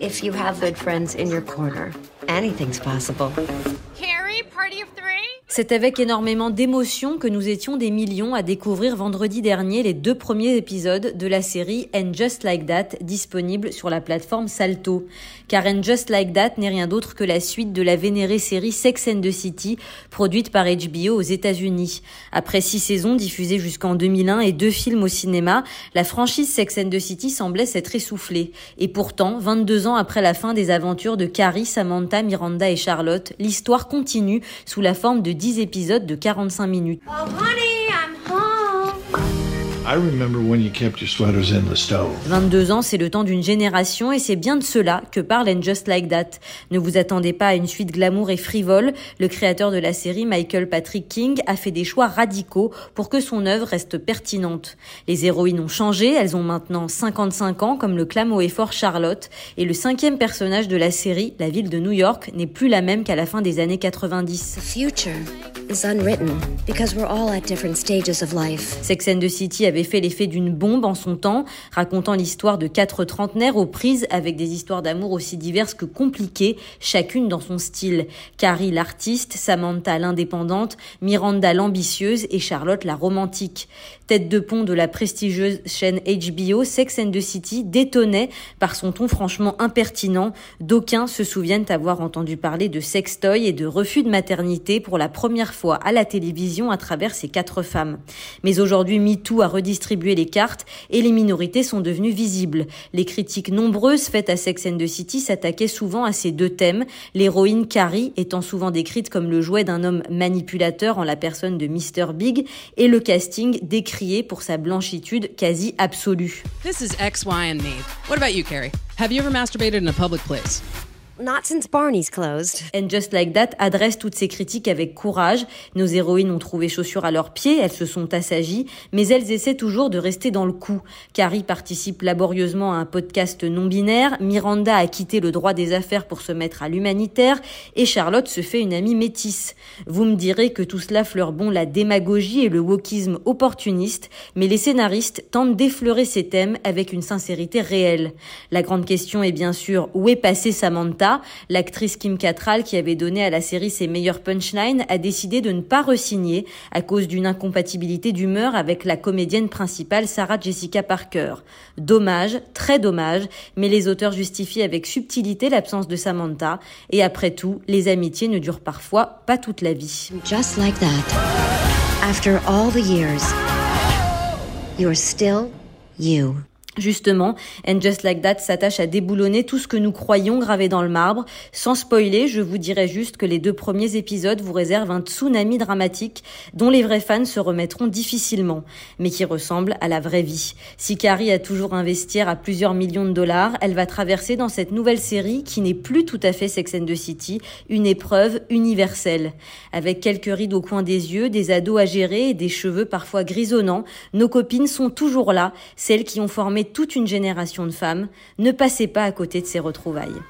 If you have good friends in your corner, anything's possible. C'est avec énormément d'émotion que nous étions des millions à découvrir vendredi dernier les deux premiers épisodes de la série And Just Like That disponible sur la plateforme Salto. Car And Just Like That n'est rien d'autre que la suite de la vénérée série Sex and the City produite par HBO aux États-Unis. Après six saisons diffusées jusqu'en 2001 et deux films au cinéma, la franchise Sex and the City semblait s'être essoufflée. Et pourtant, 22 ans après la fin des aventures de Carrie, Samantha, Miranda et Charlotte, l'histoire continue sous la forme de 10 épisodes de 45 minutes. Oh, 22 ans, c'est le temps d'une génération et c'est bien de cela que parle And Just Like That. Ne vous attendez pas à une suite glamour et frivole. Le créateur de la série, Michael Patrick King, a fait des choix radicaux pour que son œuvre reste pertinente. Les héroïnes ont changé, elles ont maintenant 55 ans, comme le clame haut et fort Charlotte, et le cinquième personnage de la série, la ville de New York, n'est plus la même qu'à la fin des années 90. The future is unwritten because we're all at different stages of life. Sex and the City avait fait l'effet d'une bombe en son temps, racontant l'histoire de quatre trentenaires aux prises avec des histoires d'amour aussi diverses que compliquées, chacune dans son style. Carrie l'artiste, Samantha l'indépendante, Miranda l'ambitieuse et Charlotte la romantique. Tête de pont de la prestigieuse chaîne HBO, Sex and the City détonnait par son ton franchement impertinent. D'aucuns se souviennent avoir entendu parler de sextoy et de refus de maternité pour la première fois à la télévision à travers ces quatre femmes. Mais aujourd'hui, MeToo a redistribué les cartes et les minorités sont devenues visibles. Les critiques nombreuses faites à Sex and the City s'attaquaient souvent à ces deux thèmes, l'héroïne Carrie étant souvent décrite comme le jouet d'un homme manipulateur en la personne de Mr. Big et le casting décrié pour sa blanchitude quasi absolue. This is X, Y, and me. What about you, Carrie? Have you ever masturbated in a public place? Not since Barney's closed. And Just Like That adresse toutes ces critiques avec courage. Nos héroïnes ont trouvé chaussures à leurs pieds, elles se sont assagies, mais elles essaient toujours de rester dans le coup. Carrie participe laborieusement à un podcast non binaire, Miranda a quitté le droit des affaires pour se mettre à l'humanitaire, et Charlotte se fait une amie métisse. Vous me direz que tout cela fleure bon la démagogie et le wokisme opportuniste, mais les scénaristes tentent d'effleurer ces thèmes avec une sincérité réelle. La grande question est bien sûr où est passée Samantha? L'actrice Kim Cattrall, qui avait donné à la série ses meilleurs punchlines, a décidé de ne pas resigner à cause d'une incompatibilité d'humeur avec la comédienne principale Sarah Jessica Parker. Dommage, très dommage, mais les auteurs justifient avec subtilité l'absence de Samantha, et après tout, les amitiés ne durent parfois pas toute la vie. Just like that. After all the years, you're still you. Justement, And Just Like That s'attache à déboulonner tout ce que nous croyons gravé dans le marbre. Sans spoiler, je vous dirais juste que les deux premiers épisodes vous réservent un tsunami dramatique dont les vrais fans se remettront difficilement, mais qui ressemble à la vraie vie. Si Carrie a toujours investir à plusieurs millions de dollars, elle va traverser dans cette nouvelle série, qui n'est plus tout à fait Sex and the City, une épreuve universelle. Avec quelques rides au coin des yeux, des ados à gérer et des cheveux parfois grisonnants, nos copines sont toujours là, celles qui ont formé toute une génération de femmes, ne passez pas à côté de ces retrouvailles.